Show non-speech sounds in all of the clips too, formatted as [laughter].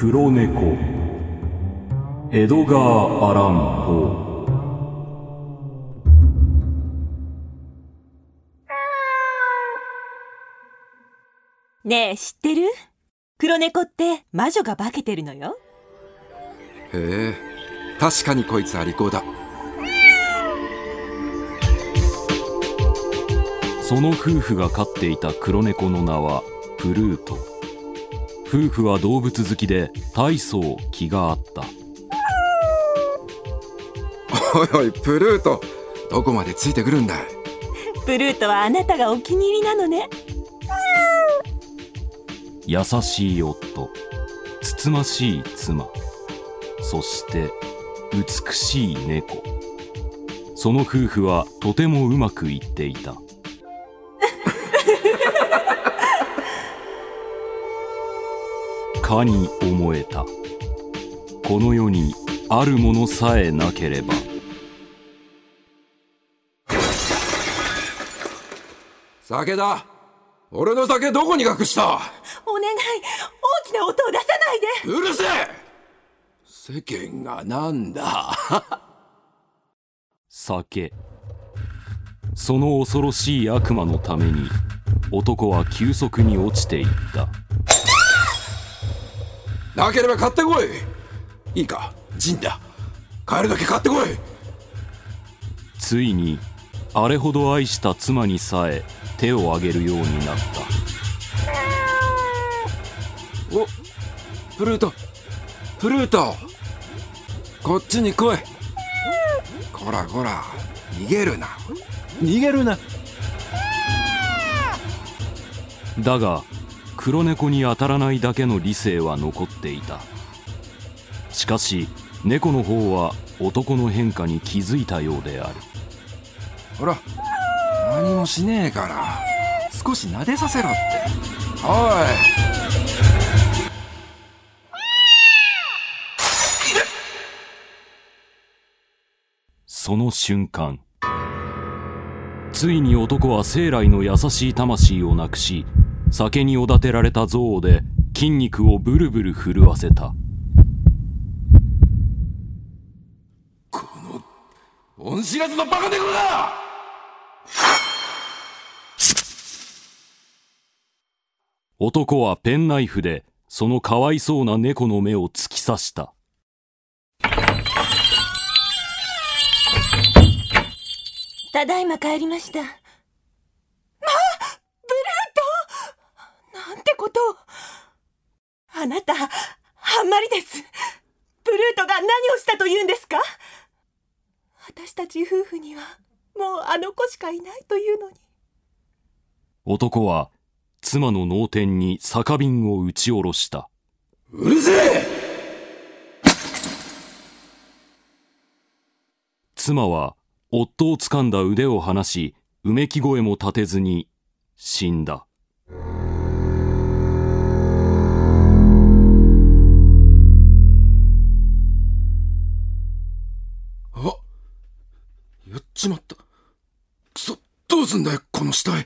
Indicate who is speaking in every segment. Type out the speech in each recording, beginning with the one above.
Speaker 1: 黒猫。エドガー・アラン・ポー
Speaker 2: ねえ知ってる？黒猫って魔女が化けてるのよ。
Speaker 3: へえ確かにこいつは利口だ。
Speaker 1: その夫婦が飼っていた黒猫の名はプルート夫婦は動物好きで大層気があった。
Speaker 3: おいおいプルート。どこまでついてくるんだ [laughs]
Speaker 2: プルートはあなたがお気に入りなのね。
Speaker 1: 優しい夫。つつましい妻。そして美しい猫。その夫婦はとてもうまくいっていたかに思えた。この世にあるものさえなければ。
Speaker 3: 酒だ。俺の酒どこに隠した？
Speaker 2: お願い。大きな音を出さないで。
Speaker 3: うるせえ。世間がなんだ？[laughs]
Speaker 1: 酒。その恐ろしい悪魔のために男は急速に落ちていった
Speaker 3: なければ買ってこい。いいか？ジンだ。買えるだけ買ってこい。
Speaker 1: ついにあれほど愛した妻にさえ手を挙げるようになった。
Speaker 3: おプルート。プルート。こっちに来い。こらこら。逃げるな。逃げるな。
Speaker 1: だが黒猫に当たらないだけの理性は残っていた。しかし猫の方は男の変化に気づいたようである。
Speaker 3: ほら何もしねえから少し撫でさせろって。おい。
Speaker 1: その瞬間ついに男は生来の優しい魂をなくし酒におだてられた憎悪で筋肉をブルブル震わせた。
Speaker 3: 恩知らずのバカ猫だ
Speaker 1: 男はペンナイフでそのかわいそうな猫の目を突き刺した。
Speaker 2: ただいま帰りましたまあブルートなんてことをあなたあんまりですブルートが何をしたと言うんですか私たち夫婦にはもうあの子しかいないというのに。
Speaker 1: 男は妻の脳天に酒瓶を打ち下ろした。
Speaker 3: うるせえ！
Speaker 1: 妻は夫を掴んだ腕を離しうめき声も立てずに死んだ
Speaker 3: やっちまった。くそどうすんだよこの死体。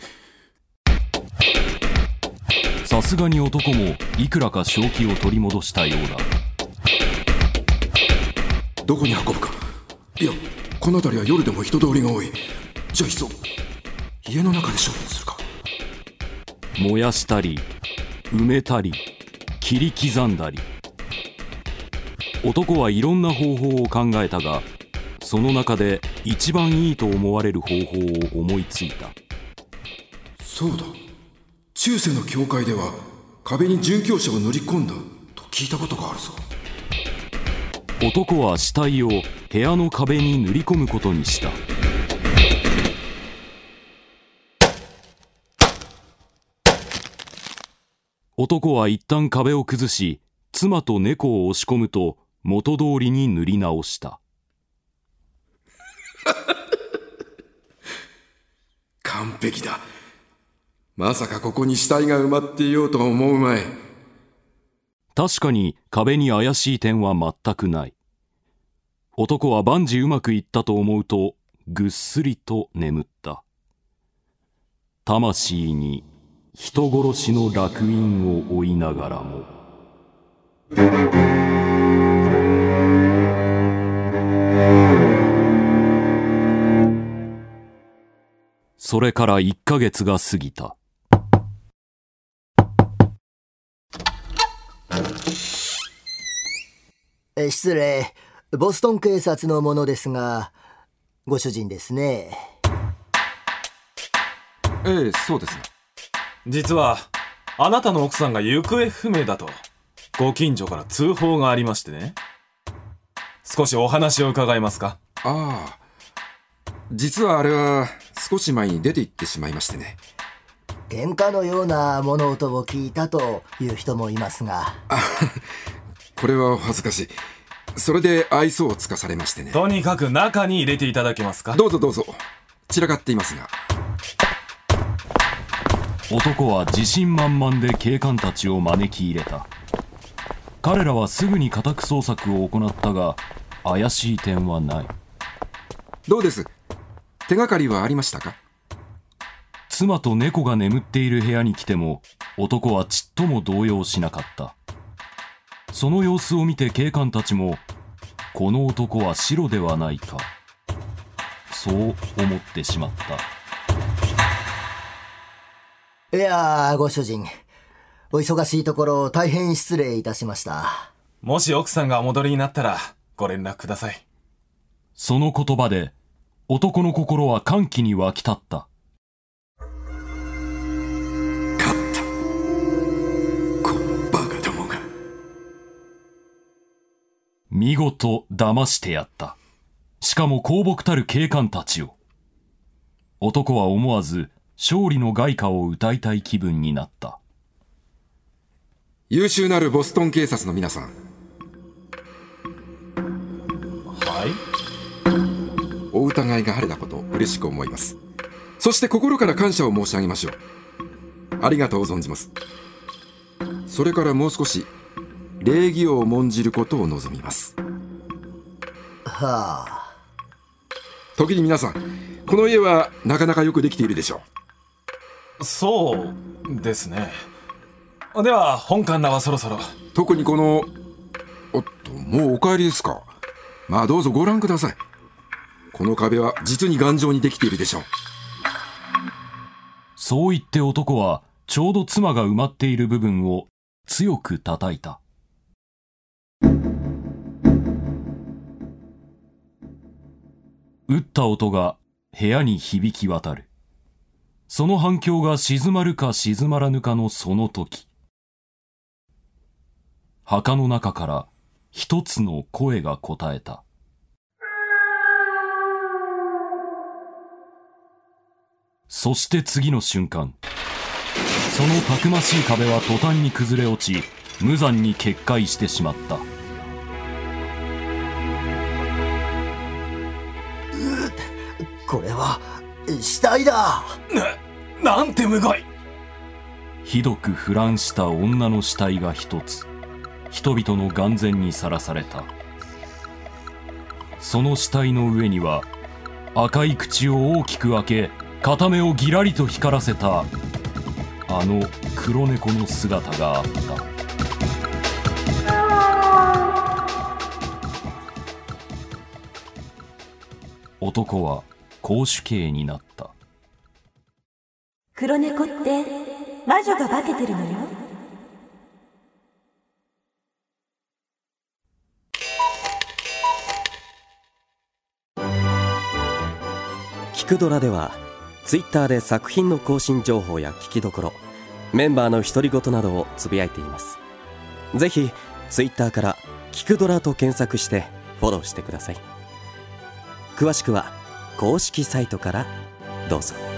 Speaker 1: さすがに男もいくらか正気を取り戻したようだ。
Speaker 3: どこに運ぶか。いやこの辺りは夜でも人通りが多い。じゃあいっそ家の中で処分するか。
Speaker 1: 燃やしたり埋めたり切り刻んだり。男はいろんな方法を考えたがその中で一番いいと思われる方法を思いついた。
Speaker 3: そうだ。中世の教会では壁に殉教者を塗り込んだと聞いたことがあるぞ。
Speaker 1: 男は死体を部屋の壁に塗り込むことにした。男は一旦壁を崩し妻と猫を押し込むと元通りに塗り直した [laughs]
Speaker 3: 完璧だ。まさかここに死体が埋まっていようとは思うまい。
Speaker 1: 確かに壁に怪しい点は全くない。男は万事うまくいったと思うとぐっすりと眠った。魂に人殺しの烙印を追いながらも。それから1ヶ月が過ぎた。
Speaker 4: え失礼。ボストン警察の者ですが、ご主人ですね。
Speaker 3: ええそうですが
Speaker 5: 実はあなたの奥さんが行方不明だとご近所から通報がありましてね少しお話を伺えますか？
Speaker 3: ああ実はあれは少し前に出て行ってしまいましてね。
Speaker 4: 喧嘩のような物音を聞いたという人もいますが。
Speaker 3: これはお恥ずかしい。それで愛想をつかされましてね。
Speaker 5: とにかく中に入れていただけますか？
Speaker 3: どうぞどうぞ。散らかっていますが。
Speaker 1: 男は自信満々で警官たちを招き入れた。彼らはすぐに家宅捜索を行ったが怪しい点はない。
Speaker 3: どうです？手がかりはありましたか？
Speaker 1: 妻と猫が眠っている部屋に来ても男はちっとも動揺しなかったその様子を見て警官たちもこの男は白ではないかそう思ってしまった
Speaker 4: いやー、ご主人。お忙しいところ大変失礼いたしました。
Speaker 5: もし奥さんがお戻りになったらご連絡ください
Speaker 1: その言葉で男の心は歓喜に沸き立った。
Speaker 3: 勝った。このバカどもが。
Speaker 1: 見事騙してやった。しかも公木たる警官たちを。男は思わず勝利の外貨を歌いたい気分になった。
Speaker 3: 優秀なるボストン警察の皆さん疑いが晴れたことを嬉しく思います。そして心から感謝を申し上げましょう。ありがとう存じます。それからもう少し礼儀を重んじることを望みます。
Speaker 4: はあ。
Speaker 3: 時に皆さんこの家はなかなかよくできているでしょ
Speaker 5: そうですね。では本館らはそろそろ。
Speaker 3: う特にこのおっともうお帰りですか。まあどうぞご覧くださいこの壁は実に頑丈にできているでしょう。
Speaker 1: そう言って男はちょうど妻が埋まっている部分を強く叩いた。打った音が部屋に響き渡る。その反響が静まるか静まらぬかのその時。墓の中から一つの声が答えた。そして次の瞬間。そのたくましい壁は途端に崩れ落ち無残に決壊してしまった。
Speaker 4: これは、死体だ。
Speaker 5: ななんてむごい
Speaker 1: ひどく腐乱した女の死体が一つ。人々の眼前にさらされた。その死体の上には赤い口を大きく開け片目をぎらりと光らせたあの黒猫の姿があった。男は公主刑になった。
Speaker 2: 黒猫って魔女が化けてるのよ。
Speaker 6: キクドラではツイッターで作品の更新情報や聞きどころメンバーの独り言などをつぶやいています。ぜひツイッターからキクドラと検索してフォローしてください。詳しくは公式サイトからどうぞ。